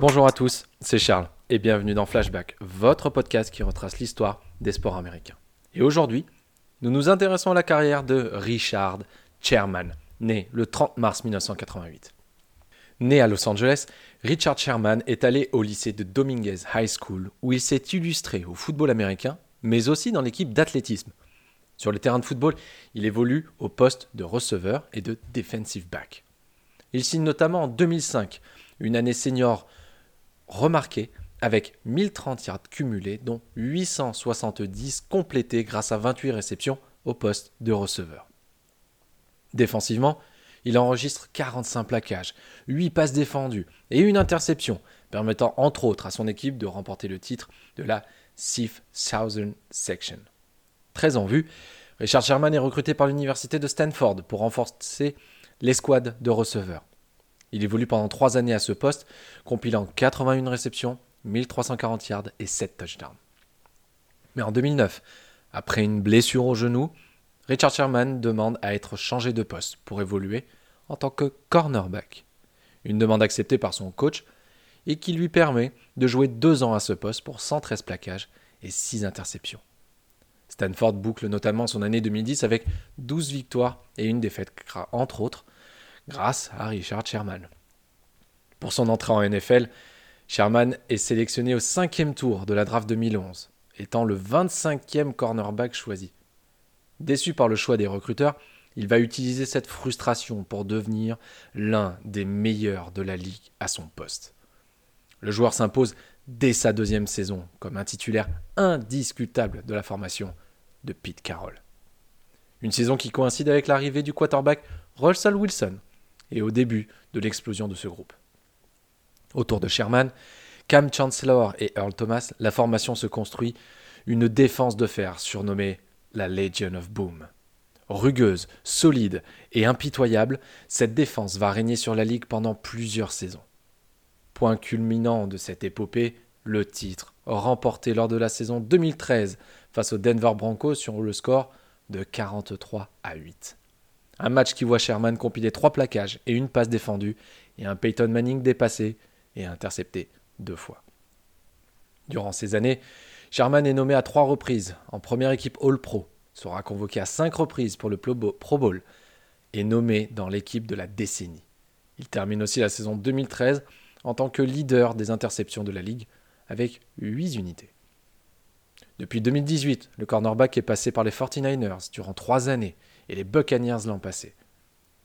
Bonjour à tous, c'est Charles et bienvenue dans Flashback, votre podcast qui retrace l'histoire des sports américains. Et aujourd'hui, nous nous intéressons à la carrière de Richard Sherman, né le 30 mars 1988. Né à Los Angeles, Richard Sherman est allé au lycée de Dominguez High School où il s'est illustré au football américain, mais aussi dans l'équipe d'athlétisme. Sur le terrain de football, il évolue au poste de receveur et de defensive back. Il signe notamment en 2005 une année senior remarquée avec 1030 yards cumulés, dont 870 complétés grâce à 28 réceptions au poste de receveur. Défensivement, il enregistre 45 plaquages, 8 passes défendues et une interception, permettant entre autres à son équipe de remporter le titre de la Sif Southern Section. Très en vue, Richard Sherman est recruté par l'université de Stanford pour renforcer l'escouade de receveurs. Il évolue pendant 3 années à ce poste, compilant 81 réceptions, 1340 yards et 7 touchdowns. Mais en 2009, après une blessure au genou, Richard Sherman demande à être changé de poste pour évoluer en tant que cornerback. Une demande acceptée par son coach et qui lui permet de jouer deux ans à ce poste pour 113 plaquages et 6 interceptions. Stanford boucle notamment son année 2010 avec 12 victoires et une défaite, entre autres, grâce à Richard Sherman. Pour son entrée en NFL, Sherman est sélectionné au cinquième tour de la draft 2011, étant le 25e cornerback choisi. Déçu par le choix des recruteurs, il va utiliser cette frustration pour devenir l'un des meilleurs de la ligue à son poste. Le joueur s'impose dès sa deuxième saison comme un titulaire indiscutable de la formation de Pete Carroll. Une saison qui coïncide avec l'arrivée du quarterback Russell Wilson et au début de l'explosion de ce groupe. Autour de Sherman, Cam Chancellor et Earl Thomas, la formation se construit une défense de fer surnommée la Legion of Boom. Rugueuse, solide et impitoyable, cette défense va régner sur la ligue pendant plusieurs saisons. Point culminant de cette épopée, le titre, remporté lors de la saison 2013 face aux Denver Broncos sur le score de 43 à 8. Un match qui voit Sherman compiler trois plaquages et une passe défendue, et un Peyton Manning dépassé et intercepté deux fois. Durant ces années, Sherman est nommé à trois reprises en première équipe All-Pro, sera convoqué à cinq reprises pour le Pro Bowl et nommé dans l'équipe de la décennie. Il termine aussi la saison 2013 en tant que leader des interceptions de la ligue avec 8 unités. Depuis 2018, le cornerback est passé par les 49ers durant trois années et les Buccaneers l'an passé.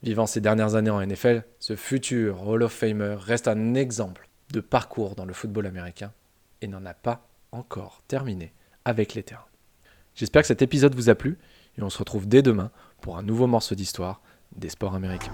Vivant ces dernières années en NFL, ce futur Hall of Famer reste un exemple de parcours dans le football américain et n'en a pas encore terminé avec les terrains. J'espère que cet épisode vous a plu et on se retrouve dès demain pour un nouveau morceau d'histoire des sports américains.